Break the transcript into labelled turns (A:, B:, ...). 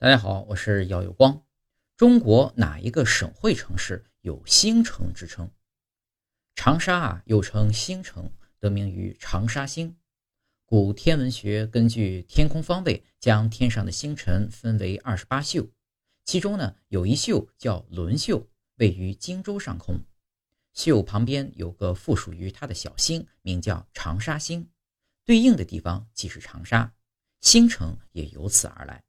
A: 大家好，我是姚有光，中国哪一个省会城市有星城之称？长沙啊，又称星城，得名于长沙星。古天文学根据天空方位将天上的星辰分为二十八宿，其中呢，有一宿叫轮宿，位于荆州上空，宿旁边有个附属于它的小星，名叫长沙星。对应的地方即是长沙，星城也由此而来。